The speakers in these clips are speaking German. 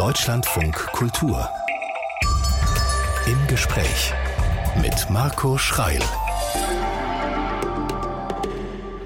Deutschlandfunk Kultur. Im Gespräch mit Marco Schreil.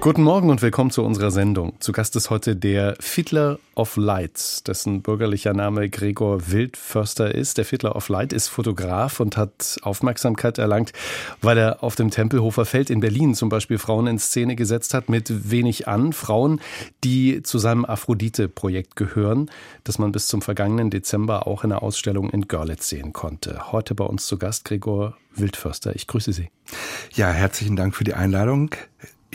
Guten Morgen und willkommen zu unserer Sendung. Zu Gast ist heute der Fiddler of Light, dessen bürgerlicher Name Gregor Wildförster ist. Der Fiddler of Light ist Fotograf und hat Aufmerksamkeit erlangt, weil er auf dem Tempelhofer Feld in Berlin zum Beispiel Frauen in Szene gesetzt hat mit wenig an. Frauen, die zu seinem Aphrodite-Projekt gehören, das man bis zum vergangenen Dezember auch in der Ausstellung in Görlitz sehen konnte. Heute bei uns zu Gast Gregor Wildförster. Ich grüße Sie. Ja, herzlichen Dank für die Einladung.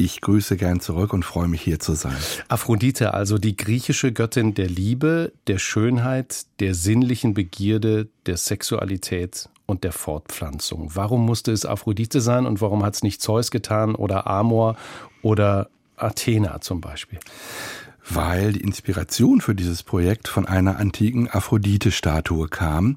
Ich grüße gern zurück und freue mich hier zu sein. Aphrodite, also die griechische Göttin der Liebe, der Schönheit, der sinnlichen Begierde, der Sexualität und der Fortpflanzung. Warum musste es Aphrodite sein und warum hat es nicht Zeus getan oder Amor oder Athena zum Beispiel? Weil die Inspiration für dieses Projekt von einer antiken Aphrodite-Statue kam,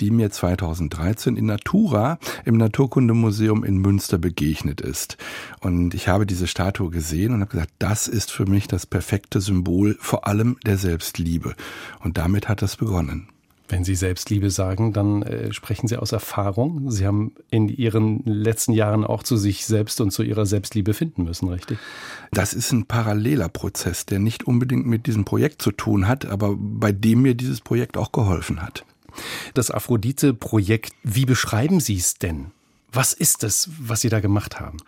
die mir 2013 in Natura im Naturkundemuseum in Münster begegnet ist. Und ich habe diese Statue gesehen und habe gesagt, das ist für mich das perfekte Symbol vor allem der Selbstliebe. Und damit hat es begonnen. Wenn Sie Selbstliebe sagen, dann äh, sprechen Sie aus Erfahrung. Sie haben in Ihren letzten Jahren auch zu sich selbst und zu Ihrer Selbstliebe finden müssen, richtig? Das ist ein paralleler Prozess, der nicht unbedingt mit diesem Projekt zu tun hat, aber bei dem mir dieses Projekt auch geholfen hat. Das Aphrodite-Projekt, wie beschreiben Sie es denn? Was ist es, was Sie da gemacht haben?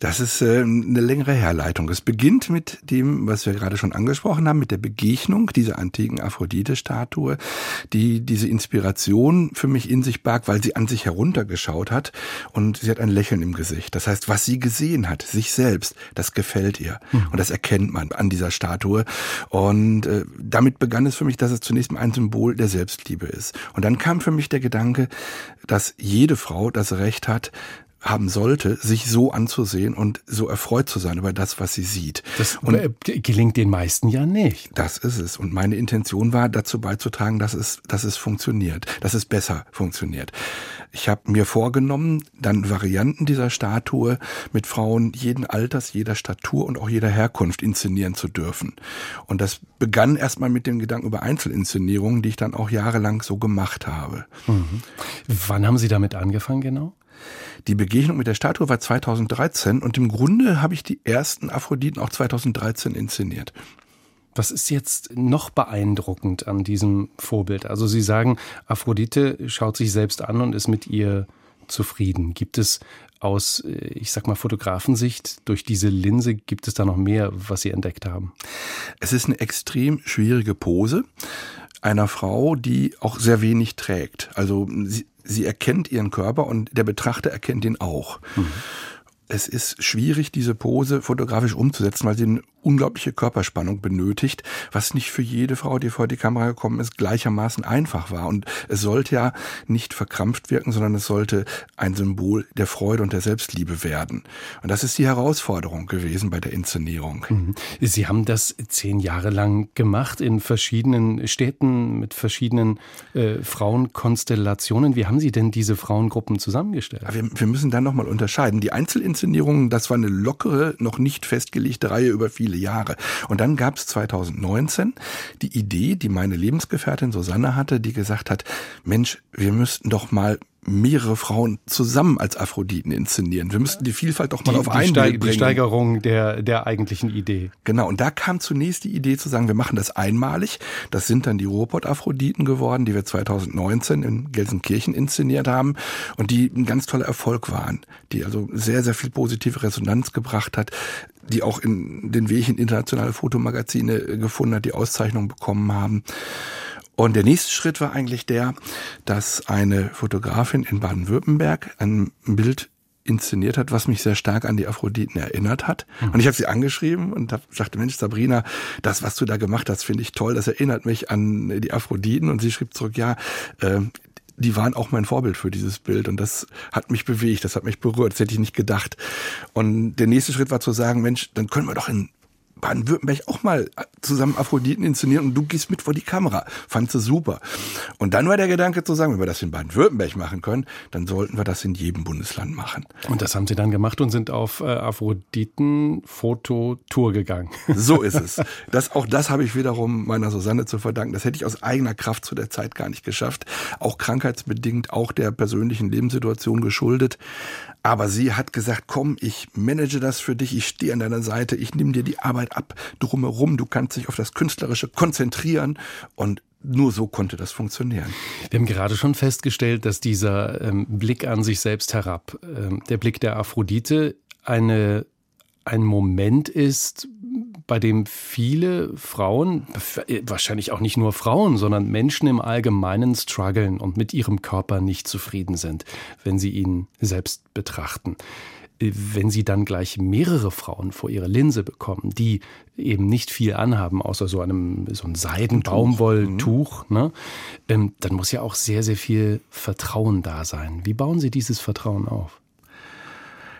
Das ist äh, eine längere Herleitung. Es beginnt mit dem, was wir gerade schon angesprochen haben, mit der Begegnung dieser antiken Aphrodite-Statue, die diese Inspiration für mich in sich barg, weil sie an sich heruntergeschaut hat und sie hat ein Lächeln im Gesicht. Das heißt, was sie gesehen hat, sich selbst, das gefällt ihr. Mhm. Und das erkennt man an dieser Statue. Und äh, damit begann es für mich, dass es zunächst mal ein Symbol der Selbstliebe ist. Und dann kam für mich der Gedanke, dass jede Frau das Recht hat, haben sollte, sich so anzusehen und so erfreut zu sein über das, was sie sieht. Das und gelingt den meisten ja nicht. Das ist es. Und meine Intention war, dazu beizutragen, dass es, dass es funktioniert, dass es besser funktioniert. Ich habe mir vorgenommen, dann Varianten dieser Statue mit Frauen jeden Alters, jeder Statur und auch jeder Herkunft inszenieren zu dürfen. Und das begann erstmal mit dem Gedanken über Einzelinszenierungen, die ich dann auch jahrelang so gemacht habe. Mhm. Wann haben Sie damit angefangen genau? Die Begegnung mit der Statue war 2013 und im Grunde habe ich die ersten Aphroditen auch 2013 inszeniert. Was ist jetzt noch beeindruckend an diesem Vorbild? Also Sie sagen, Aphrodite schaut sich selbst an und ist mit ihr zufrieden. Gibt es aus, äh, ich sag mal, Fotografensicht durch diese Linse, gibt es da noch mehr, was Sie entdeckt haben? Es ist eine extrem schwierige Pose einer Frau, die auch sehr wenig trägt. Also sie, sie erkennt ihren Körper und der Betrachter erkennt ihn auch. Mhm. Es ist schwierig, diese Pose fotografisch umzusetzen, weil sie eine unglaubliche Körperspannung benötigt, was nicht für jede Frau, die vor die Kamera gekommen ist, gleichermaßen einfach war. Und es sollte ja nicht verkrampft wirken, sondern es sollte ein Symbol der Freude und der Selbstliebe werden. Und das ist die Herausforderung gewesen bei der Inszenierung. Mhm. Sie haben das zehn Jahre lang gemacht in verschiedenen Städten mit verschiedenen äh, Frauenkonstellationen. Wie haben Sie denn diese Frauengruppen zusammengestellt? Wir, wir müssen dann nochmal unterscheiden. Die Einzelinszenierungen, das war eine lockere, noch nicht festgelegte Reihe über viele Jahre. Und dann gab es 2019 die Idee, die meine Lebensgefährtin Susanne hatte, die gesagt hat, Mensch, wir müssten doch mal mehrere Frauen zusammen als Aphroditen inszenieren. Wir müssten die Vielfalt doch mal die, auf einen Steig, bringen. Die Steigerung der, der eigentlichen Idee. Genau, und da kam zunächst die Idee zu sagen, wir machen das einmalig. Das sind dann die Ruhrpott-Aphroditen geworden, die wir 2019 in Gelsenkirchen inszeniert haben und die ein ganz toller Erfolg waren, die also sehr, sehr viel positive Resonanz gebracht hat die auch in den Weg in internationale Fotomagazine gefunden hat, die Auszeichnung bekommen haben. Und der nächste Schritt war eigentlich der, dass eine Fotografin in Baden-Württemberg ein Bild inszeniert hat, was mich sehr stark an die Aphroditen erinnert hat. Mhm. Und ich habe sie angeschrieben und hab, sagte, Mensch, Sabrina, das, was du da gemacht hast, finde ich toll. Das erinnert mich an die Aphroditen. Und sie schrieb zurück, ja, äh, die waren auch mein Vorbild für dieses Bild und das hat mich bewegt, das hat mich berührt, das hätte ich nicht gedacht. Und der nächste Schritt war zu sagen, Mensch, dann können wir doch in Baden-Württemberg auch mal zusammen Aphroditen inszenieren und du gehst mit vor die Kamera. Fand sie super. Und dann war der Gedanke zu sagen, wenn wir das in Baden-Württemberg machen können, dann sollten wir das in jedem Bundesland machen. Und das haben sie dann gemacht und sind auf äh, Aphroditen-Fototour gegangen. So ist es. Das, auch das habe ich wiederum meiner Susanne zu verdanken. Das hätte ich aus eigener Kraft zu der Zeit gar nicht geschafft. Auch krankheitsbedingt, auch der persönlichen Lebenssituation geschuldet. Aber sie hat gesagt, komm, ich manage das für dich, ich stehe an deiner Seite, ich nehme dir die Arbeit ab drumherum, du kannst dich auf das Künstlerische konzentrieren und nur so konnte das funktionieren. Wir haben gerade schon festgestellt, dass dieser ähm, Blick an sich selbst herab, ähm, der Blick der Aphrodite, eine, ein Moment ist, bei dem viele Frauen, wahrscheinlich auch nicht nur Frauen, sondern Menschen im Allgemeinen strugglen und mit ihrem Körper nicht zufrieden sind, wenn sie ihn selbst betrachten. Wenn sie dann gleich mehrere Frauen vor ihre Linse bekommen, die eben nicht viel anhaben, außer so einem so ein Seidenbaumwolltuch, mhm. ne, ähm, dann muss ja auch sehr, sehr viel Vertrauen da sein. Wie bauen Sie dieses Vertrauen auf?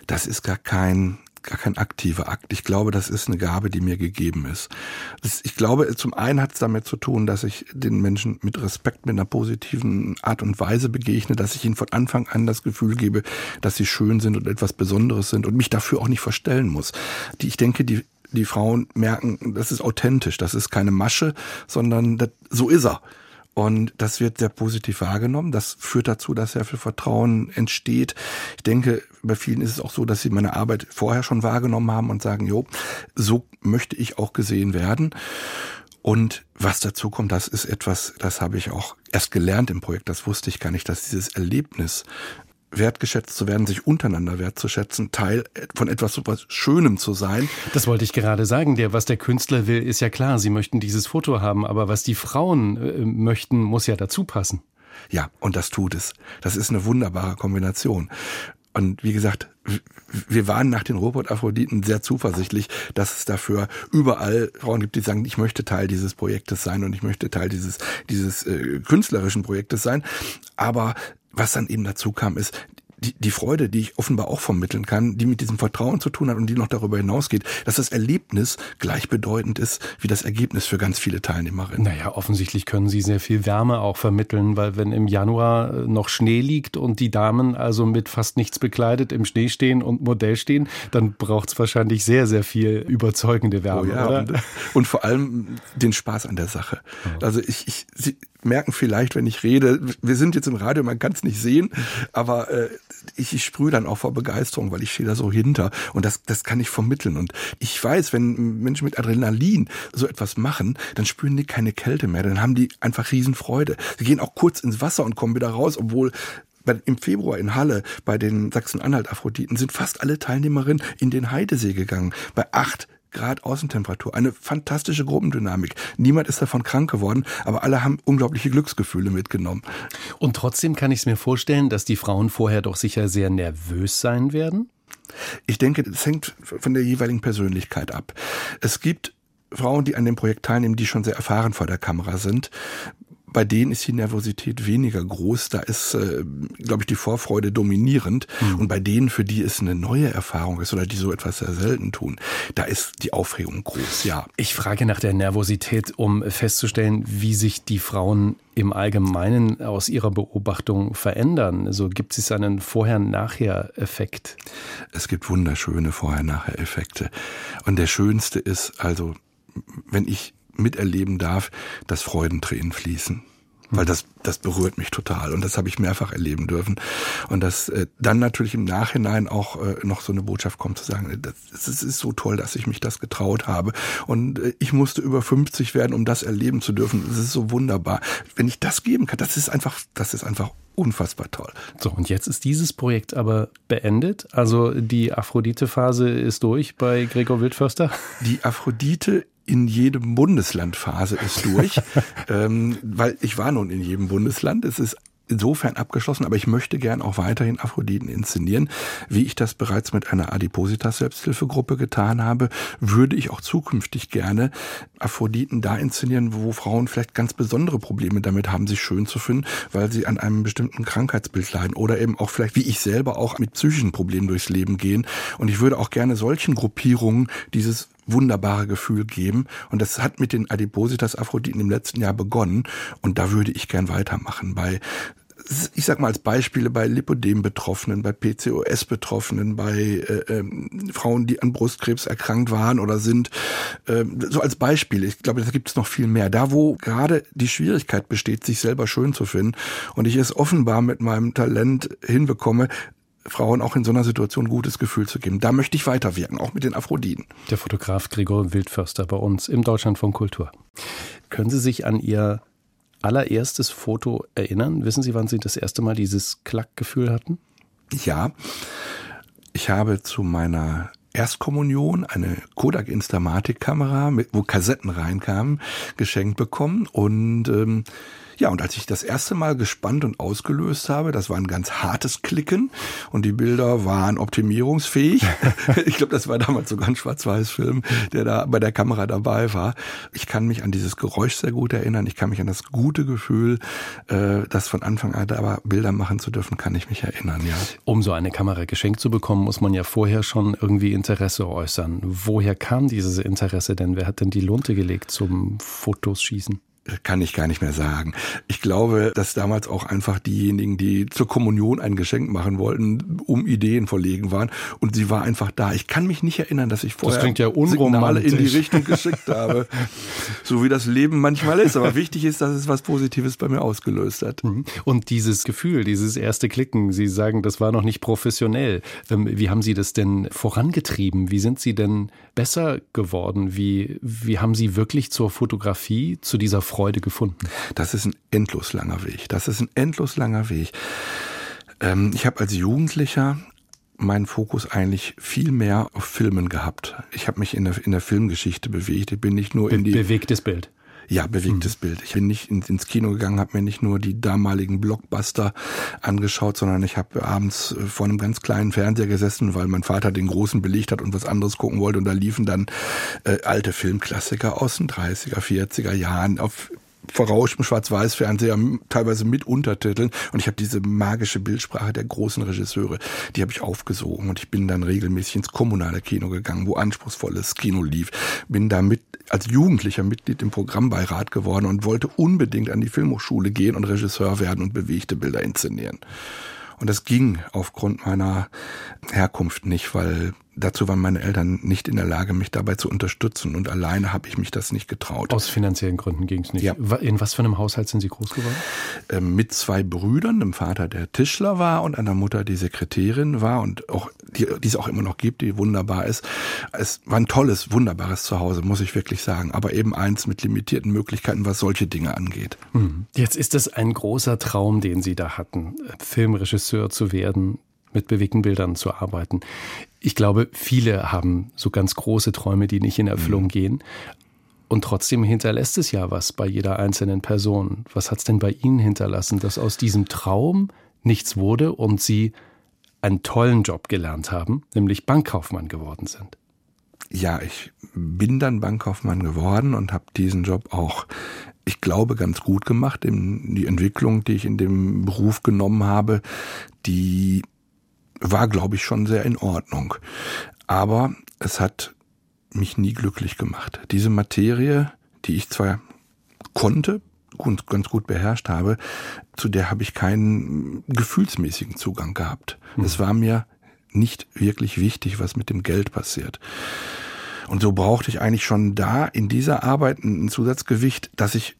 Das ist gar kein gar kein aktiver Akt. Ich glaube, das ist eine Gabe, die mir gegeben ist. ich glaube, zum einen hat es damit zu tun, dass ich den Menschen mit Respekt, mit einer positiven Art und Weise begegne, dass ich ihnen von Anfang an das Gefühl gebe, dass sie schön sind und etwas Besonderes sind und mich dafür auch nicht verstellen muss. Die, ich denke, die die Frauen merken, das ist authentisch, das ist keine Masche, sondern das, so ist er. Und das wird sehr positiv wahrgenommen. Das führt dazu, dass sehr viel Vertrauen entsteht. Ich denke, bei vielen ist es auch so, dass sie meine Arbeit vorher schon wahrgenommen haben und sagen, jo, so möchte ich auch gesehen werden. Und was dazu kommt, das ist etwas, das habe ich auch erst gelernt im Projekt. Das wusste ich gar nicht, dass dieses Erlebnis wertgeschätzt zu werden, sich untereinander wertzuschätzen, Teil von etwas so was Schönem zu sein. Das wollte ich gerade sagen. Der, was der Künstler will, ist ja klar. Sie möchten dieses Foto haben, aber was die Frauen äh, möchten, muss ja dazu passen. Ja, und das tut es. Das ist eine wunderbare Kombination. Und wie gesagt, wir waren nach den Robot-Aphroditen sehr zuversichtlich, dass es dafür überall Frauen gibt, die sagen, ich möchte Teil dieses Projektes sein und ich möchte Teil dieses, dieses äh, künstlerischen Projektes sein. Aber was dann eben dazu kam, ist, die, die Freude, die ich offenbar auch vermitteln kann, die mit diesem Vertrauen zu tun hat und die noch darüber hinausgeht, dass das Erlebnis gleichbedeutend ist wie das Ergebnis für ganz viele Teilnehmerinnen. Naja, offensichtlich können Sie sehr viel Wärme auch vermitteln, weil wenn im Januar äh, noch Schnee liegt und die Damen also mit fast nichts bekleidet im Schnee stehen und Modell stehen, dann braucht es wahrscheinlich sehr, sehr viel überzeugende Wärme. Oh ja, und, und, vor allem den Spaß an der Sache. Also ich, ich, Sie merken vielleicht, wenn ich rede, wir sind jetzt im Radio, man kann es nicht sehen, aber äh, ich, ich sprühe dann auch vor Begeisterung, weil ich stehe da so hinter und das, das kann ich vermitteln. Und ich weiß, wenn Menschen mit Adrenalin so etwas machen, dann spüren die keine Kälte mehr, dann haben die einfach Riesenfreude. Sie gehen auch kurz ins Wasser und kommen wieder raus, obwohl im Februar in Halle bei den Sachsen-Anhalt-Aphroditen sind fast alle Teilnehmerinnen in den Heidesee gegangen. Bei acht Grad Außentemperatur. Eine fantastische Gruppendynamik. Niemand ist davon krank geworden, aber alle haben unglaubliche Glücksgefühle mitgenommen. Und trotzdem kann ich es mir vorstellen, dass die Frauen vorher doch sicher sehr nervös sein werden? Ich denke, das hängt von der jeweiligen Persönlichkeit ab. Es gibt Frauen, die an dem Projekt teilnehmen, die schon sehr erfahren vor der Kamera sind bei denen ist die Nervosität weniger groß. Da ist, äh, glaube ich, die Vorfreude dominierend. Mhm. Und bei denen, für die es eine neue Erfahrung ist oder die so etwas sehr selten tun, da ist die Aufregung groß, ja. Ich frage nach der Nervosität, um festzustellen, wie sich die Frauen im Allgemeinen aus Ihrer Beobachtung verändern? Also gibt es einen Vorher-Nachher-Effekt? Es gibt wunderschöne Vorher-Nachher-Effekte. Und der schönste ist also, wenn ich miterleben darf, dass Freudentränen fließen. Weil das, das berührt mich total und das habe ich mehrfach erleben dürfen. Und dass äh, dann natürlich im Nachhinein auch äh, noch so eine Botschaft kommt, zu sagen, das, das ist so toll, dass ich mich das getraut habe. Und äh, ich musste über 50 werden, um das erleben zu dürfen. Das ist so wunderbar. Wenn ich das geben kann, das ist einfach, das ist einfach unfassbar toll. So, und jetzt ist dieses Projekt aber beendet. Also die Aphrodite-Phase ist durch bei Gregor Wildförster? Die Aphrodite in jedem Bundesland Phase ist durch, ähm, weil ich war nun in jedem Bundesland. Es ist insofern abgeschlossen, aber ich möchte gern auch weiterhin Aphroditen inszenieren. Wie ich das bereits mit einer Adipositas-Selbsthilfegruppe getan habe, würde ich auch zukünftig gerne Aphroditen da inszenieren, wo Frauen vielleicht ganz besondere Probleme damit haben, sich schön zu finden, weil sie an einem bestimmten Krankheitsbild leiden oder eben auch vielleicht, wie ich selber, auch mit psychischen Problemen durchs Leben gehen. Und ich würde auch gerne solchen Gruppierungen dieses wunderbare Gefühl geben. Und das hat mit den Adipositas Aphroditen im letzten Jahr begonnen. Und da würde ich gern weitermachen. Bei ich sag mal als Beispiele bei Lipodem-Betroffenen, bei PCOS-Betroffenen, bei äh, ähm, Frauen, die an Brustkrebs erkrankt waren oder sind, äh, so als Beispiel. Ich glaube, da gibt es noch viel mehr. Da, wo gerade die Schwierigkeit besteht, sich selber schön zu finden und ich es offenbar mit meinem Talent hinbekomme, Frauen auch in so einer Situation ein gutes Gefühl zu geben. Da möchte ich weiterwirken, auch mit den Aphroditen. Der Fotograf Gregor Wildförster bei uns im Deutschland von Kultur. Können Sie sich an Ihr allererstes Foto erinnern? Wissen Sie, wann Sie das erste Mal dieses Klackgefühl hatten? Ja, ich habe zu meiner Erstkommunion eine Kodak Instamatic-Kamera, wo Kassetten reinkamen, geschenkt bekommen und ähm, ja, und als ich das erste Mal gespannt und ausgelöst habe, das war ein ganz hartes Klicken und die Bilder waren optimierungsfähig. ich glaube, das war damals sogar ein Schwarz-Weiß-Film, der da bei der Kamera dabei war. Ich kann mich an dieses Geräusch sehr gut erinnern. Ich kann mich an das gute Gefühl, äh, das von Anfang an da war, Bilder machen zu dürfen, kann ich mich erinnern, ja. Um so eine Kamera geschenkt zu bekommen, muss man ja vorher schon irgendwie Interesse äußern. Woher kam dieses Interesse denn? Wer hat denn die Lunte gelegt zum Fotos schießen? Kann ich gar nicht mehr sagen. Ich glaube, dass damals auch einfach diejenigen, die zur Kommunion ein Geschenk machen wollten, um Ideen verlegen waren und sie war einfach da. Ich kann mich nicht erinnern, dass ich vorher das ja Signale in die Richtung geschickt habe, so wie das Leben manchmal ist. Aber wichtig ist, dass es was Positives bei mir ausgelöst hat. Mhm. Und dieses Gefühl, dieses erste Klicken, Sie sagen, das war noch nicht professionell. Ähm, wie haben Sie das denn vorangetrieben? Wie sind Sie denn besser geworden? Wie, wie haben Sie wirklich zur Fotografie, zu dieser Freude gefunden? Das ist ein endlos langer Weg. Das ist ein endlos langer Weg. Ähm, ich habe als Jugendlicher meinen Fokus eigentlich viel mehr auf Filmen gehabt. Ich habe mich in der, in der Filmgeschichte bewegt. Ich bin nicht nur in die bewegtes Bild. Ja, bewegtes mhm. Bild. Ich bin nicht ins Kino gegangen, habe mir nicht nur die damaligen Blockbuster angeschaut, sondern ich habe abends äh, vor einem ganz kleinen Fernseher gesessen, weil mein Vater den großen belegt hat und was anderes gucken wollte. Und da liefen dann äh, alte Filmklassiker aus den 30er, 40er Jahren auf verrauschtem Schwarz-Weiß-Fernseher, teilweise mit Untertiteln. Und ich habe diese magische Bildsprache der großen Regisseure, die habe ich aufgesogen. Und ich bin dann regelmäßig ins kommunale Kino gegangen, wo anspruchsvolles Kino lief. Bin da mit, als Jugendlicher Mitglied im Programmbeirat geworden und wollte unbedingt an die Filmhochschule gehen und Regisseur werden und bewegte Bilder inszenieren. Und das ging aufgrund meiner Herkunft nicht, weil dazu waren meine Eltern nicht in der Lage, mich dabei zu unterstützen. Und alleine habe ich mich das nicht getraut. Aus finanziellen Gründen ging es nicht. Ja. In was für einem Haushalt sind Sie groß geworden? Ähm, mit zwei Brüdern, einem Vater, der Tischler war und einer Mutter, die Sekretärin war und auch die, die es auch immer noch gibt, die wunderbar ist. Es war ein tolles, wunderbares Zuhause, muss ich wirklich sagen. Aber eben eins mit limitierten Möglichkeiten, was solche Dinge angeht. Hm. Jetzt ist es ein großer Traum, den Sie da hatten, Filmregisseur zu werden mit bewegten Bildern zu arbeiten. Ich glaube, viele haben so ganz große Träume, die nicht in Erfüllung mhm. gehen. Und trotzdem hinterlässt es ja was bei jeder einzelnen Person. Was hat es denn bei Ihnen hinterlassen, dass aus diesem Traum nichts wurde und Sie einen tollen Job gelernt haben, nämlich Bankkaufmann geworden sind? Ja, ich bin dann Bankkaufmann geworden und habe diesen Job auch, ich glaube, ganz gut gemacht. Die Entwicklung, die ich in dem Beruf genommen habe, die war, glaube ich, schon sehr in Ordnung. Aber es hat mich nie glücklich gemacht. Diese Materie, die ich zwar konnte und ganz gut beherrscht habe, zu der habe ich keinen gefühlsmäßigen Zugang gehabt. Hm. Es war mir nicht wirklich wichtig, was mit dem Geld passiert. Und so brauchte ich eigentlich schon da in dieser Arbeit ein Zusatzgewicht, dass ich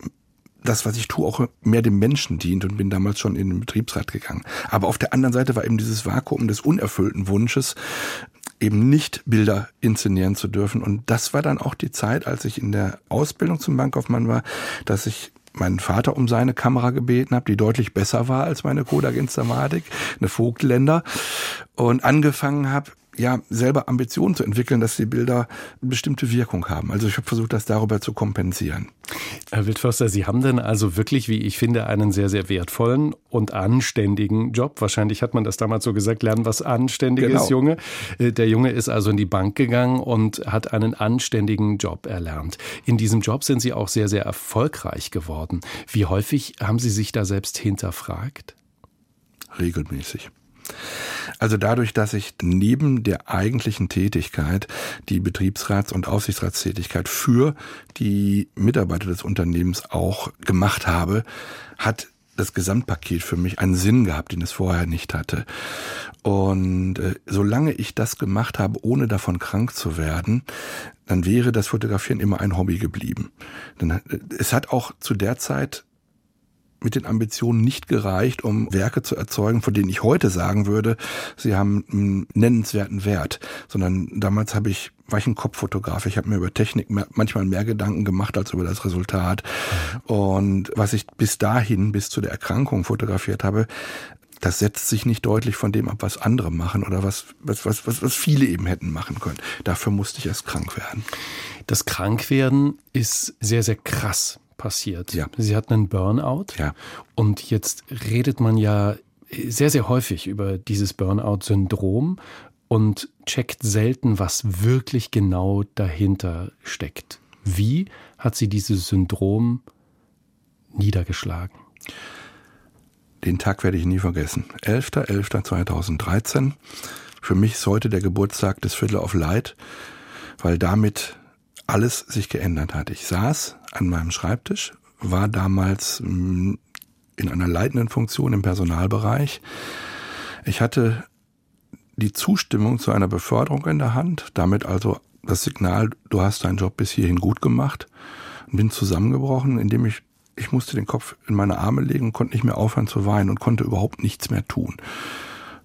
das, was ich tue, auch mehr dem Menschen dient und bin damals schon in den Betriebsrat gegangen. Aber auf der anderen Seite war eben dieses Vakuum des unerfüllten Wunsches, eben nicht Bilder inszenieren zu dürfen. Und das war dann auch die Zeit, als ich in der Ausbildung zum Bankkaufmann war, dass ich meinen Vater um seine Kamera gebeten habe, die deutlich besser war als meine Kodak Instamatic, eine Vogtländer, und angefangen habe, ja, selber Ambitionen zu entwickeln, dass die Bilder eine bestimmte Wirkung haben. Also ich habe versucht, das darüber zu kompensieren. Herr Wildförster, Sie haben denn also wirklich, wie ich finde, einen sehr, sehr wertvollen und anständigen Job. Wahrscheinlich hat man das damals so gesagt, lernen was Anständiges, genau. Junge. Äh, der Junge ist also in die Bank gegangen und hat einen anständigen Job erlernt. In diesem Job sind Sie auch sehr, sehr erfolgreich geworden. Wie häufig haben Sie sich da selbst hinterfragt? Regelmäßig. Also dadurch, dass ich neben der eigentlichen Tätigkeit die Betriebsrats- und Aufsichtsratstätigkeit für die Mitarbeiter des Unternehmens auch gemacht habe, hat das Gesamtpaket für mich einen Sinn gehabt, den es vorher nicht hatte. Und äh, solange ich das gemacht habe, ohne davon krank zu werden, dann wäre das Fotografieren immer ein Hobby geblieben. Denn äh, es hat auch zu der Zeit mit den Ambitionen nicht gereicht, um Werke zu erzeugen, von denen ich heute sagen würde, sie haben einen nennenswerten Wert, sondern damals habe ich war ich ein Kopffotograf. Ich habe mir über Technik manchmal mehr Gedanken gemacht als über das Resultat. Und was ich bis dahin, bis zu der Erkrankung fotografiert habe, das setzt sich nicht deutlich von dem ab, was andere machen oder was, was, was, was, was viele eben hätten machen können. Dafür musste ich erst krank werden. Das Krankwerden ist sehr, sehr krass passiert. Ja. Sie hatten einen Burnout. Ja. Und jetzt redet man ja sehr, sehr häufig über dieses Burnout-Syndrom und checkt selten, was wirklich genau dahinter steckt. Wie hat sie dieses Syndrom niedergeschlagen? Den Tag werde ich nie vergessen. 11.11.2013. Für mich ist heute der Geburtstag des Viertel of Light, weil damit alles sich geändert hat. Ich saß an meinem Schreibtisch, war damals mm, in einer leitenden Funktion im Personalbereich. Ich hatte die Zustimmung zu einer Beförderung in der Hand, damit also das Signal, du hast deinen Job bis hierhin gut gemacht und bin zusammengebrochen, indem ich ich musste den Kopf in meine Arme legen, konnte nicht mehr aufhören zu weinen und konnte überhaupt nichts mehr tun.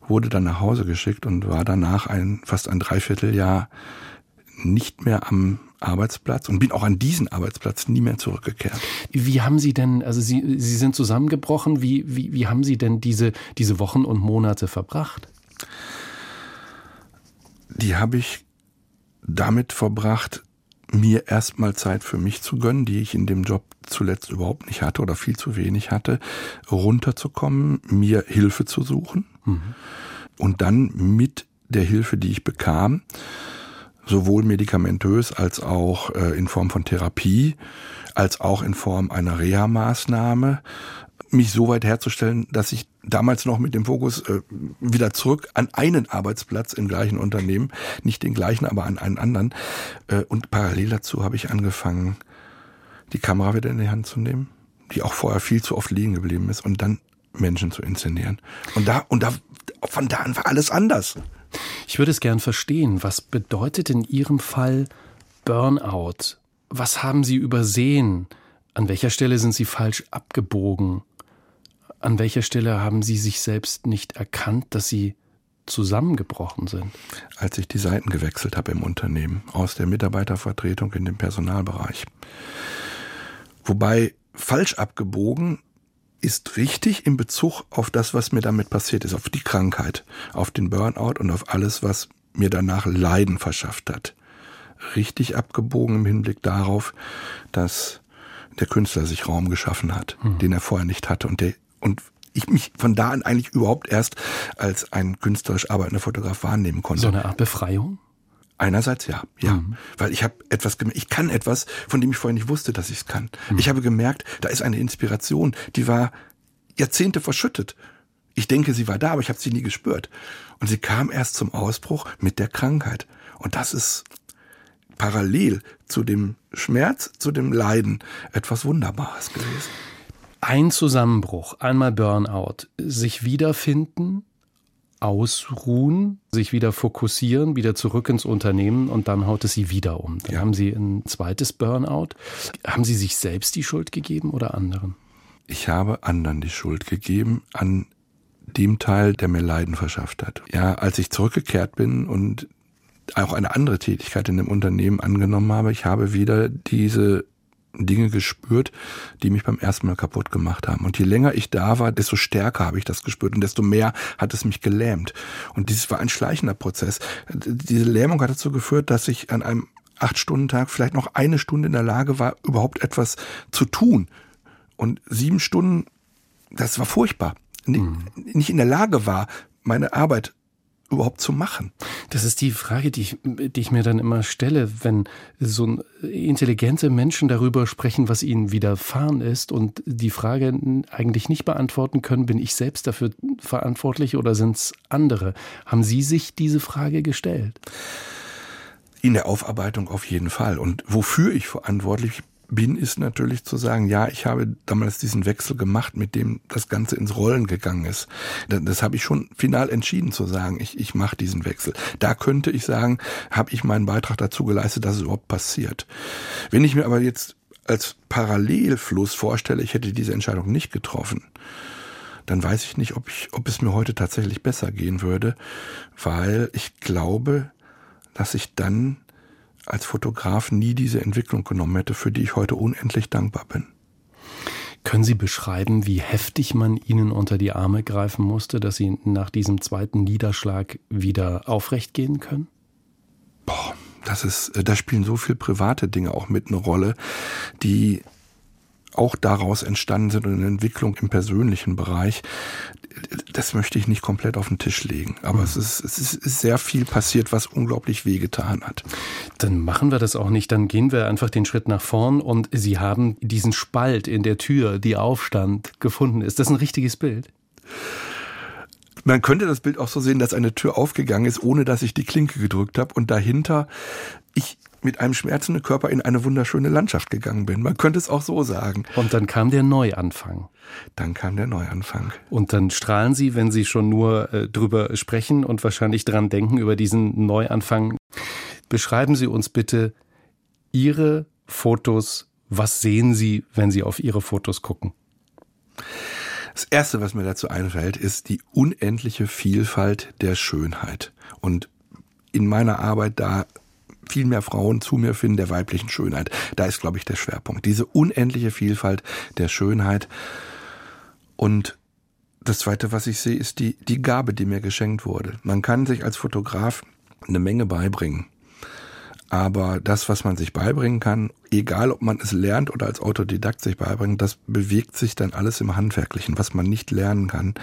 Wurde dann nach Hause geschickt und war danach ein fast ein Dreivierteljahr nicht mehr am Arbeitsplatz und bin auch an diesen Arbeitsplatz nie mehr zurückgekehrt. Wie haben Sie denn, also Sie, Sie sind zusammengebrochen, wie, wie, wie haben Sie denn diese, diese Wochen und Monate verbracht? Die habe ich damit verbracht, mir erstmal Zeit für mich zu gönnen, die ich in dem Job zuletzt überhaupt nicht hatte oder viel zu wenig hatte, runterzukommen, mir Hilfe zu suchen mhm. und dann mit der Hilfe, die ich bekam, sowohl medikamentös als auch äh, in Form von Therapie, als auch in Form einer Reha-Maßnahme, mich so weit herzustellen, dass ich damals noch mit dem Fokus äh, wieder zurück an einen Arbeitsplatz im gleichen Unternehmen, nicht den gleichen, aber an einen anderen. Äh, und parallel dazu habe ich angefangen, die Kamera wieder in die Hand zu nehmen, die auch vorher viel zu oft liegen geblieben ist, und dann Menschen zu inszenieren. Und da, und da, von da an war alles anders. Ich würde es gern verstehen. Was bedeutet in Ihrem Fall Burnout? Was haben Sie übersehen? An welcher Stelle sind Sie falsch abgebogen? An welcher Stelle haben Sie sich selbst nicht erkannt, dass Sie zusammengebrochen sind? Als ich die Seiten gewechselt habe im Unternehmen, aus der Mitarbeitervertretung in den Personalbereich. Wobei falsch abgebogen ist richtig in Bezug auf das, was mir damit passiert ist, auf die Krankheit, auf den Burnout und auf alles, was mir danach Leiden verschafft hat. Richtig abgebogen im Hinblick darauf, dass der Künstler sich Raum geschaffen hat, hm. den er vorher nicht hatte und der und ich mich von da an eigentlich überhaupt erst als ein künstlerisch arbeitender Fotograf wahrnehmen konnte. So eine Art Befreiung? Einerseits ja, ja, mhm. weil ich habe etwas gemerkt, ich kann etwas, von dem ich vorher nicht wusste, dass ich es kann. Mhm. Ich habe gemerkt, da ist eine Inspiration, die war Jahrzehnte verschüttet. Ich denke, sie war da, aber ich habe sie nie gespürt. Und sie kam erst zum Ausbruch mit der Krankheit. Und das ist parallel zu dem Schmerz, zu dem Leiden etwas Wunderbares gewesen. Ein Zusammenbruch, einmal Burnout, sich wiederfinden, ausruhen, sich wieder fokussieren, wieder zurück ins Unternehmen und dann haut es sie wieder um. Dann ja. haben sie ein zweites Burnout. Haben sie sich selbst die Schuld gegeben oder anderen? Ich habe anderen die Schuld gegeben an dem Teil, der mir Leiden verschafft hat. Ja, als ich zurückgekehrt bin und auch eine andere Tätigkeit in dem Unternehmen angenommen habe, ich habe wieder diese Dinge gespürt, die mich beim ersten Mal kaputt gemacht haben. Und je länger ich da war, desto stärker habe ich das gespürt und desto mehr hat es mich gelähmt. Und dieses war ein schleichender Prozess. Diese Lähmung hat dazu geführt, dass ich an einem Acht-Stunden-Tag vielleicht noch eine Stunde in der Lage war, überhaupt etwas zu tun. Und sieben Stunden, das war furchtbar. Mhm. Nicht in der Lage war, meine Arbeit überhaupt zu machen? Das ist die Frage, die ich, die ich mir dann immer stelle, wenn so intelligente Menschen darüber sprechen, was ihnen widerfahren ist und die Frage eigentlich nicht beantworten können, bin ich selbst dafür verantwortlich oder sind es andere? Haben Sie sich diese Frage gestellt? In der Aufarbeitung auf jeden Fall. Und wofür ich verantwortlich bin, ist natürlich zu sagen, ja, ich habe damals diesen Wechsel gemacht, mit dem das Ganze ins Rollen gegangen ist. Das, habe ich schon final entschieden zu sagen, ich, ich mache diesen Wechsel. Da könnte ich sagen, habe ich meinen Beitrag dazu geleistet, dass es überhaupt passiert. Wenn ich mir aber jetzt als Parallelfluss vorstelle, ich hätte diese Entscheidung nicht getroffen, dann weiß ich nicht, ob, ich, ob es mir heute tatsächlich besser gehen würde, weil ich glaube, dass ich dann als Fotograf nie diese Entwicklung genommen hätte, für die ich heute unendlich dankbar bin. Können Sie beschreiben, wie heftig man Ihnen unter die Arme greifen musste, dass Sie nach diesem zweiten Niederschlag wieder aufrecht gehen können? Boah, das ist, äh, da spielen so viele private Dinge auch mit eine Rolle, die auch daraus entstanden sind und eine Entwicklung im persönlichen Bereich, das möchte ich nicht komplett auf den Tisch legen. Aber mhm. es, ist, es ist sehr viel passiert, was unglaublich wehgetan hat. Dann machen wir das auch nicht. Dann gehen wir einfach den Schritt nach vorn und Sie haben diesen Spalt in der Tür, die aufstand, gefunden. Ist das ein richtiges Bild? Man könnte das Bild auch so sehen, dass eine Tür aufgegangen ist, ohne dass ich die Klinke gedrückt habe und dahinter ich mit einem schmerzenden Körper in eine wunderschöne Landschaft gegangen bin. Man könnte es auch so sagen. Und dann kam der Neuanfang. Dann kam der Neuanfang. Und dann strahlen Sie, wenn Sie schon nur äh, drüber sprechen und wahrscheinlich dran denken über diesen Neuanfang. Beschreiben Sie uns bitte Ihre Fotos. Was sehen Sie, wenn Sie auf Ihre Fotos gucken? Das erste, was mir dazu einfällt, ist die unendliche Vielfalt der Schönheit. Und in meiner Arbeit da viel mehr Frauen zu mir finden der weiblichen Schönheit. Da ist, glaube ich, der Schwerpunkt. Diese unendliche Vielfalt der Schönheit. Und das Zweite, was ich sehe, ist die, die Gabe, die mir geschenkt wurde. Man kann sich als Fotograf eine Menge beibringen. Aber das, was man sich beibringen kann, egal ob man es lernt oder als Autodidakt sich beibringt, das bewegt sich dann alles im Handwerklichen. Was man nicht lernen kann,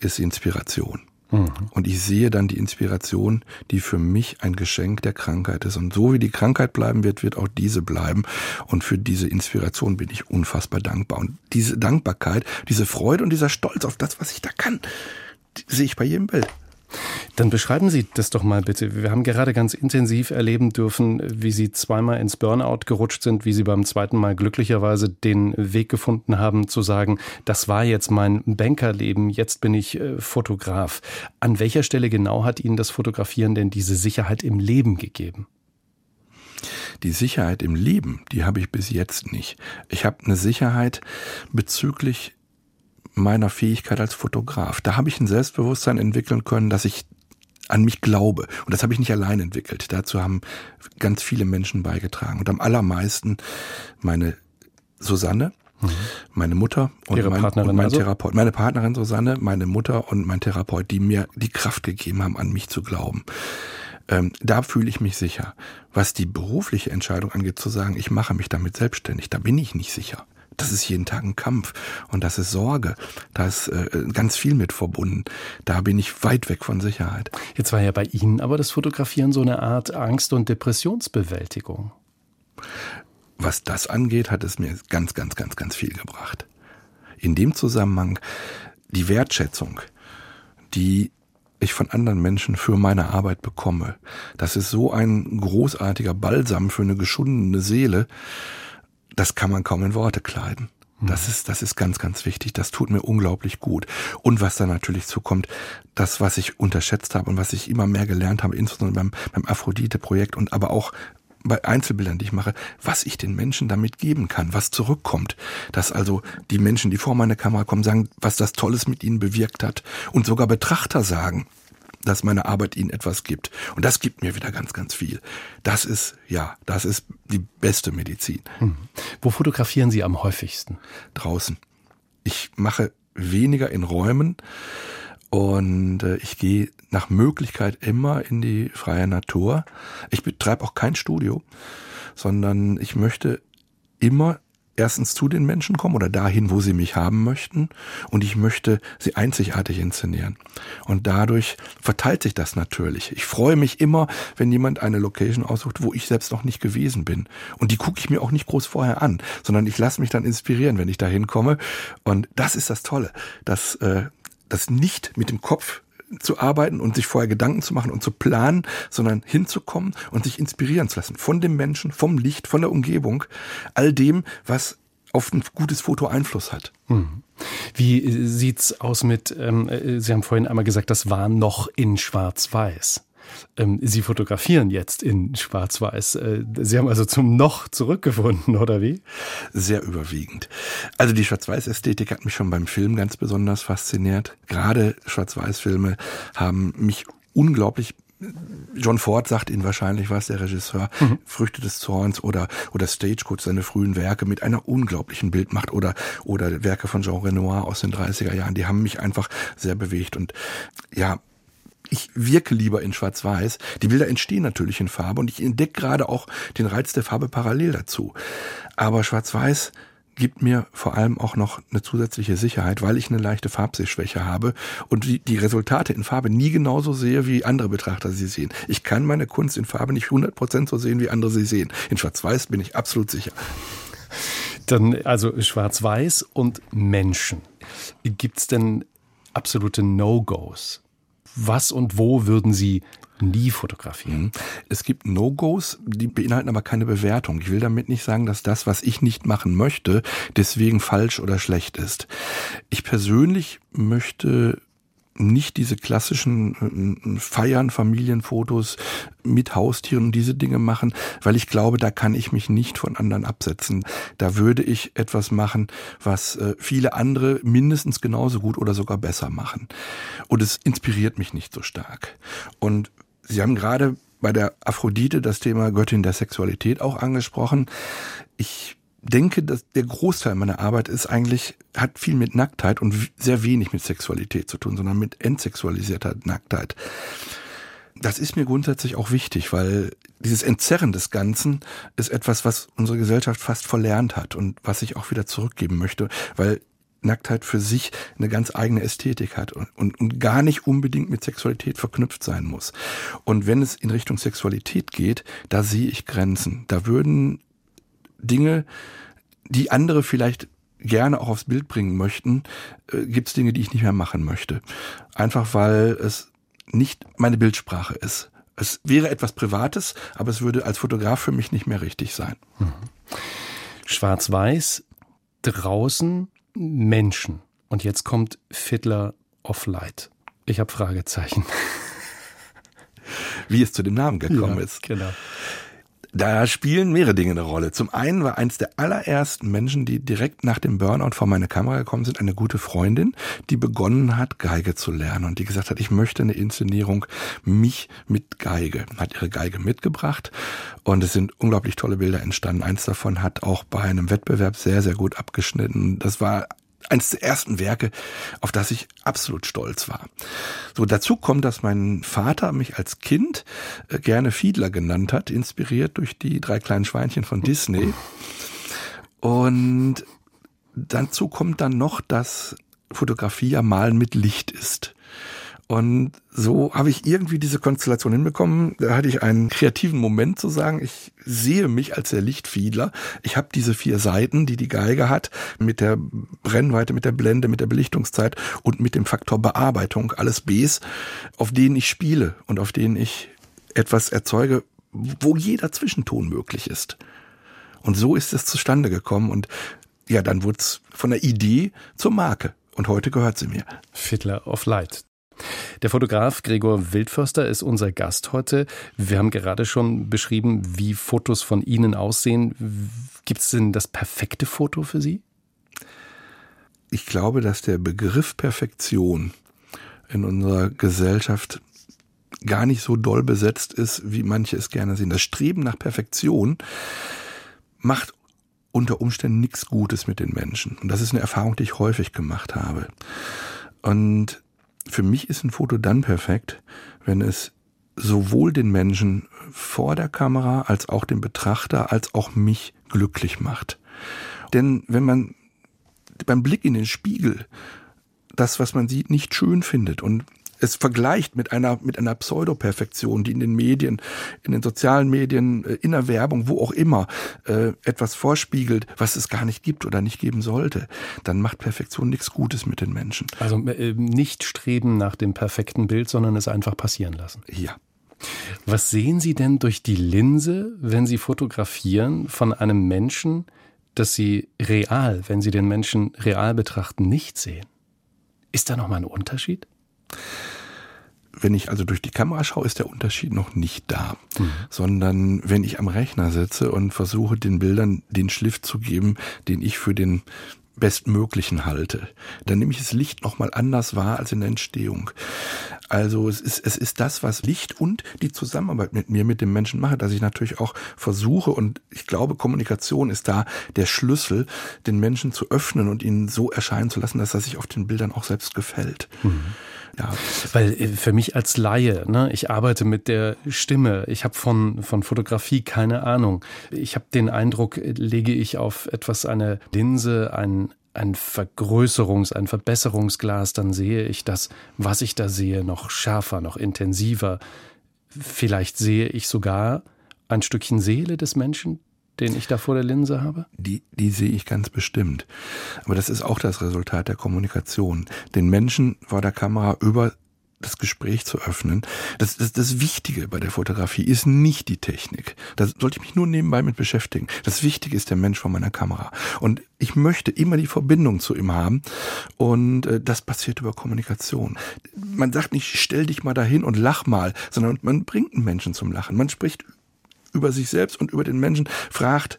ist Inspiration. Und ich sehe dann die Inspiration, die für mich ein Geschenk der Krankheit ist. Und so wie die Krankheit bleiben wird, wird auch diese bleiben. Und für diese Inspiration bin ich unfassbar dankbar. Und diese Dankbarkeit, diese Freude und dieser Stolz auf das, was ich da kann, sehe ich bei jedem Bild. Dann beschreiben Sie das doch mal bitte. Wir haben gerade ganz intensiv erleben dürfen, wie Sie zweimal ins Burnout gerutscht sind, wie Sie beim zweiten Mal glücklicherweise den Weg gefunden haben, zu sagen, das war jetzt mein Bankerleben, jetzt bin ich äh, Fotograf. An welcher Stelle genau hat Ihnen das Fotografieren denn diese Sicherheit im Leben gegeben? Die Sicherheit im Leben, die habe ich bis jetzt nicht. Ich habe eine Sicherheit bezüglich meiner Fähigkeit als Fotograf. Da habe ich ein Selbstbewusstsein entwickeln können, dass ich an mich glaube. Und das habe ich nicht allein entwickelt. Dazu haben ganz viele Menschen beigetragen. Und am allermeisten meine Susanne, mhm. meine Mutter und Ihre mein, Partnerin und mein also? Therapeut. Meine Partnerin Susanne, meine Mutter und mein Therapeut, die mir die Kraft gegeben haben, an mich zu glauben. Ähm, da fühle ich mich sicher. Was die berufliche Entscheidung angeht, zu sagen, ich mache mich damit selbstständig, da bin ich nicht sicher. Das ist jeden Tag ein Kampf und das ist Sorge. Da ist äh, ganz viel mit verbunden. Da bin ich weit weg von Sicherheit. Jetzt war ja bei Ihnen aber das Fotografieren so eine Art Angst- und Depressionsbewältigung. Was das angeht, hat es mir ganz, ganz, ganz, ganz viel gebracht. In dem Zusammenhang die Wertschätzung, die ich von anderen Menschen für meine Arbeit bekomme, das ist so ein großartiger Balsam für eine geschundene Seele das kann man kaum in Worte kleiden. Das ist, das ist ganz, ganz wichtig. Das tut mir unglaublich gut. Und was da natürlich zukommt, das, was ich unterschätzt habe und was ich immer mehr gelernt habe, insbesondere beim, beim Aphrodite-Projekt und aber auch bei Einzelbildern, die ich mache, was ich den Menschen damit geben kann, was zurückkommt. Dass also die Menschen, die vor meine Kamera kommen, sagen, was das Tolles mit ihnen bewirkt hat. Und sogar Betrachter sagen, dass meine Arbeit ihnen etwas gibt. Und das gibt mir wieder ganz, ganz viel. Das ist, ja, das ist die beste Medizin. Hm. Wo fotografieren Sie am häufigsten? Draußen. Ich mache weniger in Räumen und äh, ich gehe nach Möglichkeit immer in die freie Natur. Ich betreibe auch kein Studio, sondern ich möchte immer erstens zu den Menschen kommen oder dahin, wo sie mich haben möchten. Und ich möchte sie einzigartig inszenieren. Und dadurch verteilt sich das natürlich. Ich freue mich immer, wenn jemand eine Location aussucht, wo ich selbst noch nicht gewesen bin. Und die gucke ich mir auch nicht groß vorher an, sondern ich lasse mich dann inspirieren, wenn ich dahin komme. Und das ist das Tolle, dass äh, das nicht mit dem Kopf zu arbeiten und sich vorher Gedanken zu machen und zu planen, sondern hinzukommen und sich inspirieren zu lassen von dem Menschen, vom Licht, von der Umgebung, all dem, was auf ein gutes Foto Einfluss hat. Hm. Wie sieht's aus mit, ähm, äh, Sie haben vorhin einmal gesagt, das war noch in Schwarz-Weiß. Ähm, Sie fotografieren jetzt in Schwarz-Weiß. Äh, Sie haben also zum Noch zurückgefunden, oder wie? Sehr überwiegend. Also die Schwarz-Weiß-Ästhetik hat mich schon beim Film ganz besonders fasziniert. Gerade Schwarz-Weiß-Filme haben mich unglaublich John Ford sagt Ihnen wahrscheinlich was, der Regisseur, mhm. Früchte des Zorns oder, oder Stagecoach, seine frühen Werke mit einer unglaublichen Bildmacht oder, oder Werke von Jean Renoir aus den 30er Jahren, die haben mich einfach sehr bewegt und ja, ich wirke lieber in Schwarz-Weiß. Die Bilder entstehen natürlich in Farbe und ich entdecke gerade auch den Reiz der Farbe parallel dazu. Aber Schwarz-Weiß gibt mir vor allem auch noch eine zusätzliche Sicherheit, weil ich eine leichte Farbsehschwäche habe und die, die Resultate in Farbe nie genauso sehe, wie andere Betrachter sie sehen. Ich kann meine Kunst in Farbe nicht 100% so sehen, wie andere sie sehen. In Schwarz-Weiß bin ich absolut sicher. Dann also Schwarz-Weiß und Menschen. Gibt es denn absolute No-Gos? was und wo würden Sie nie fotografieren? Es gibt No-Gos, die beinhalten aber keine Bewertung. Ich will damit nicht sagen, dass das, was ich nicht machen möchte, deswegen falsch oder schlecht ist. Ich persönlich möchte nicht diese klassischen äh, Feiern, Familienfotos mit Haustieren und diese Dinge machen, weil ich glaube, da kann ich mich nicht von anderen absetzen. Da würde ich etwas machen, was äh, viele andere mindestens genauso gut oder sogar besser machen. Und es inspiriert mich nicht so stark. Und Sie haben gerade bei der Aphrodite das Thema Göttin der Sexualität auch angesprochen. Ich denke, dass der Großteil meiner Arbeit ist eigentlich, hat viel mit Nacktheit und sehr wenig mit Sexualität zu tun, sondern mit entsexualisierter Nacktheit. Das ist mir grundsätzlich auch wichtig, weil dieses Entzerren des Ganzen ist etwas, was unsere Gesellschaft fast verlernt hat und was ich auch wieder zurückgeben möchte, weil Nacktheit für sich eine ganz eigene Ästhetik hat und, und, und gar nicht unbedingt mit Sexualität verknüpft sein muss. Und wenn es in Richtung Sexualität geht, da sehe ich Grenzen. Da würden Dinge, die andere vielleicht gerne auch aufs Bild bringen möchten, äh, gibt es Dinge, die ich nicht mehr machen möchte. Einfach weil es nicht meine Bildsprache ist. Es wäre etwas Privates, aber es würde als Fotograf für mich nicht mehr richtig sein. Mhm. Schwarz-Weiß, draußen Menschen. Und jetzt kommt Fiddler of Light. Ich habe Fragezeichen. Wie es zu dem Namen gekommen ja, ist. Genau. Da spielen mehrere Dinge eine Rolle. Zum einen war eins der allerersten Menschen, die direkt nach dem Burnout vor meine Kamera gekommen sind, eine gute Freundin, die begonnen hat, Geige zu lernen und die gesagt hat, ich möchte eine Inszenierung mich mit Geige. Hat ihre Geige mitgebracht und es sind unglaublich tolle Bilder entstanden. Eins davon hat auch bei einem Wettbewerb sehr, sehr gut abgeschnitten. Das war eines der ersten Werke, auf das ich absolut stolz war. So, dazu kommt, dass mein Vater mich als Kind äh, gerne Fiedler genannt hat, inspiriert durch die drei kleinen Schweinchen von Disney. Und dazu kommt dann noch, dass Fotografie ja Malen mit Licht ist. Und so habe ich irgendwie diese Konstellation hinbekommen. Da hatte ich einen kreativen Moment zu sagen, ich sehe mich als der Lichtfiedler. Ich habe diese vier Seiten, die die Geige hat, mit der Brennweite, mit der Blende, mit der Belichtungszeit und mit dem Faktor Bearbeitung, alles Bs, auf denen ich spiele und auf denen ich etwas erzeuge, wo jeder Zwischenton möglich ist. Und so ist es zustande gekommen und ja, dann wurde es von der Idee zur Marke. Und heute gehört sie mir. Fiddler of Light. Der Fotograf Gregor Wildförster ist unser Gast heute. Wir haben gerade schon beschrieben, wie Fotos von Ihnen aussehen. Gibt es denn das perfekte Foto für Sie? Ich glaube, dass der Begriff Perfektion in unserer Gesellschaft gar nicht so doll besetzt ist, wie manche es gerne sehen. Das Streben nach Perfektion macht unter Umständen nichts Gutes mit den Menschen. Und das ist eine Erfahrung, die ich häufig gemacht habe. Und für mich ist ein Foto dann perfekt, wenn es sowohl den Menschen vor der Kamera als auch den Betrachter als auch mich glücklich macht. Denn wenn man beim Blick in den Spiegel das, was man sieht, nicht schön findet und es vergleicht mit einer, mit einer Pseudoperfektion, die in den Medien, in den sozialen Medien, äh, in der Werbung, wo auch immer, äh, etwas vorspiegelt, was es gar nicht gibt oder nicht geben sollte, dann macht Perfektion nichts Gutes mit den Menschen. Also äh, nicht streben nach dem perfekten Bild, sondern es einfach passieren lassen. Ja. Was sehen Sie denn durch die Linse, wenn Sie fotografieren von einem Menschen, das Sie real, wenn Sie den Menschen real betrachten, nicht sehen? Ist da nochmal ein Unterschied? Wenn ich also durch die Kamera schaue, ist der Unterschied noch nicht da, mhm. sondern wenn ich am Rechner sitze und versuche, den Bildern den Schliff zu geben, den ich für den bestmöglichen halte, dann nehme ich das Licht nochmal anders wahr als in der Entstehung. Also es ist, es ist das, was Licht und die Zusammenarbeit mit mir, mit dem Menschen mache, dass ich natürlich auch versuche und ich glaube, Kommunikation ist da der Schlüssel, den Menschen zu öffnen und ihn so erscheinen zu lassen, dass er sich auf den Bildern auch selbst gefällt. Mhm. Ja. Weil äh, für mich als Laie, ne, ich arbeite mit der Stimme, ich habe von, von Fotografie keine Ahnung. Ich habe den Eindruck, lege ich auf etwas eine Linse, ein, ein Vergrößerungs-, ein Verbesserungsglas, dann sehe ich das, was ich da sehe, noch schärfer, noch intensiver. Vielleicht sehe ich sogar ein Stückchen Seele des Menschen, den ich da vor der Linse habe? Die, die sehe ich ganz bestimmt. Aber das ist auch das Resultat der Kommunikation. Den Menschen vor der Kamera über das Gespräch zu öffnen. Das, das, das Wichtige bei der Fotografie ist nicht die Technik. Da sollte ich mich nur nebenbei mit beschäftigen. Das Wichtige ist der Mensch vor meiner Kamera. Und ich möchte immer die Verbindung zu ihm haben. Und äh, das passiert über Kommunikation. Man sagt nicht, stell dich mal dahin und lach mal, sondern man bringt einen Menschen zum Lachen. Man spricht über sich selbst und über den Menschen, fragt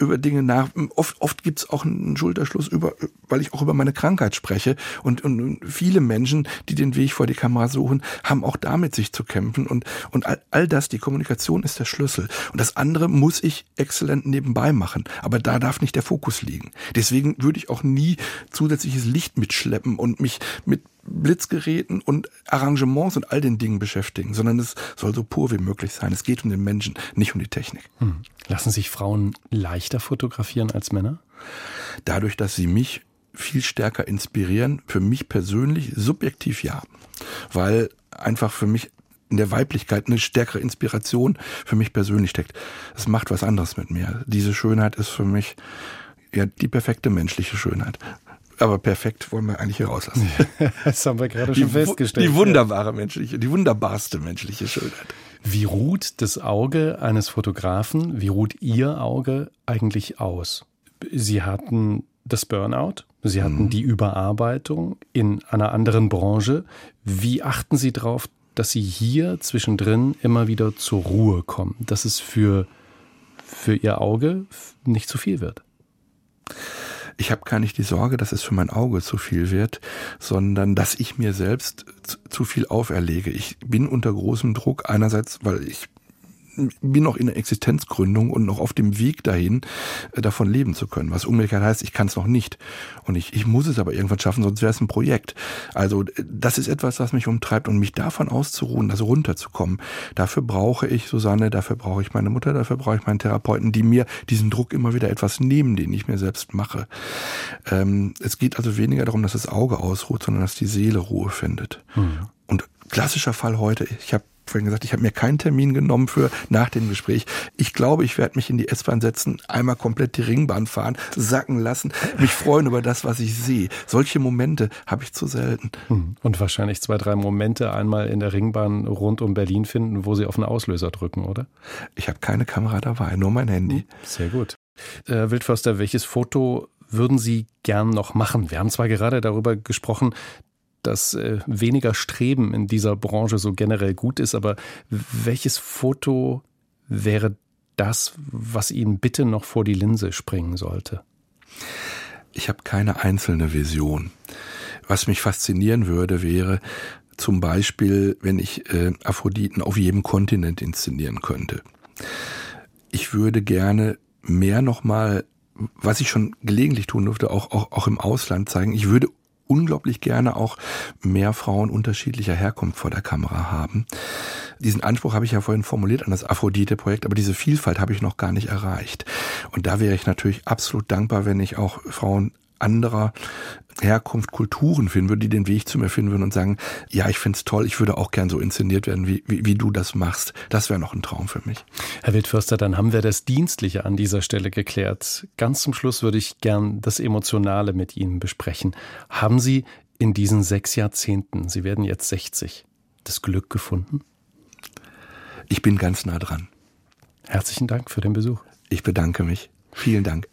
über Dinge nach. Oft, oft gibt es auch einen Schulterschluss über, weil ich auch über meine Krankheit spreche. Und, und viele Menschen, die den Weg vor die Kamera suchen, haben auch damit sich zu kämpfen. Und, und all, all das, die Kommunikation ist der Schlüssel. Und das andere muss ich exzellent nebenbei machen. Aber da darf nicht der Fokus liegen. Deswegen würde ich auch nie zusätzliches Licht mitschleppen und mich mit Blitzgeräten und Arrangements und all den Dingen beschäftigen, sondern es soll so pur wie möglich sein. Es geht um den Menschen, nicht um die Technik. Hm. Lassen sich Frauen leichter fotografieren als Männer? Dadurch, dass sie mich viel stärker inspirieren, für mich persönlich subjektiv ja, weil einfach für mich in der Weiblichkeit eine stärkere Inspiration für mich persönlich steckt. Es macht was anderes mit mir. Diese Schönheit ist für mich ja die perfekte menschliche Schönheit. Aber perfekt wollen wir eigentlich hier rauslassen. das haben wir gerade schon die, festgestellt. Die wunderbare menschliche, die wunderbarste menschliche Schönheit. Wie ruht das Auge eines Fotografen, wie ruht Ihr Auge eigentlich aus? Sie hatten das Burnout, Sie hatten mhm. die Überarbeitung in einer anderen Branche. Wie achten Sie darauf, dass Sie hier zwischendrin immer wieder zur Ruhe kommen, dass es für, für Ihr Auge nicht zu viel wird? Ich habe gar nicht die Sorge, dass es für mein Auge zu viel wird, sondern dass ich mir selbst zu viel auferlege. Ich bin unter großem Druck einerseits, weil ich bin noch in der Existenzgründung und noch auf dem Weg dahin, äh, davon leben zu können. Was umgekehrt heißt, ich kann es noch nicht. Und ich, ich muss es aber irgendwann schaffen, sonst wäre es ein Projekt. Also das ist etwas, was mich umtreibt und mich davon auszuruhen, also runterzukommen. Dafür brauche ich Susanne, dafür brauche ich meine Mutter, dafür brauche ich meinen Therapeuten, die mir diesen Druck immer wieder etwas nehmen, den ich mir selbst mache. Ähm, es geht also weniger darum, dass das Auge ausruht, sondern dass die Seele Ruhe findet. Mhm. Und klassischer Fall heute, ich habe vorhin gesagt, ich habe mir keinen Termin genommen für nach dem Gespräch. Ich glaube, ich werde mich in die S-Bahn setzen, einmal komplett die Ringbahn fahren, sacken lassen, mich freuen über das, was ich sehe. Solche Momente habe ich zu selten. Hm. Und wahrscheinlich zwei, drei Momente einmal in der Ringbahn rund um Berlin finden, wo Sie auf den Auslöser drücken, oder? Ich habe keine Kamera dabei, nur mein Handy. Hm, sehr gut. Herr äh, Wildförster, welches Foto würden Sie gern noch machen? Wir haben zwar gerade darüber gesprochen, dass äh, weniger Streben in dieser Branche so generell gut ist, aber welches Foto wäre das, was Ihnen bitte noch vor die Linse springen sollte? Ich habe keine einzelne Vision. Was mich faszinieren würde, wäre zum Beispiel, wenn ich äh, Aphroditen auf jedem Kontinent inszenieren könnte. Ich würde gerne mehr nochmal, was ich schon gelegentlich tun durfte, auch, auch, auch im Ausland zeigen. Ich würde unglaublich gerne auch mehr Frauen unterschiedlicher Herkunft vor der Kamera haben. Diesen Anspruch habe ich ja vorhin formuliert an das Aphrodite-Projekt, aber diese Vielfalt habe ich noch gar nicht erreicht. Und da wäre ich natürlich absolut dankbar, wenn ich auch Frauen anderer Herkunft, Kulturen finden würde, die den Weg zu mir finden würden und sagen, ja, ich finde es toll, ich würde auch gern so inszeniert werden, wie, wie, wie du das machst. Das wäre noch ein Traum für mich. Herr Wildförster, dann haben wir das Dienstliche an dieser Stelle geklärt. Ganz zum Schluss würde ich gern das Emotionale mit Ihnen besprechen. Haben Sie in diesen sechs Jahrzehnten, Sie werden jetzt 60, das Glück gefunden? Ich bin ganz nah dran. Herzlichen Dank für den Besuch. Ich bedanke mich. Vielen Dank.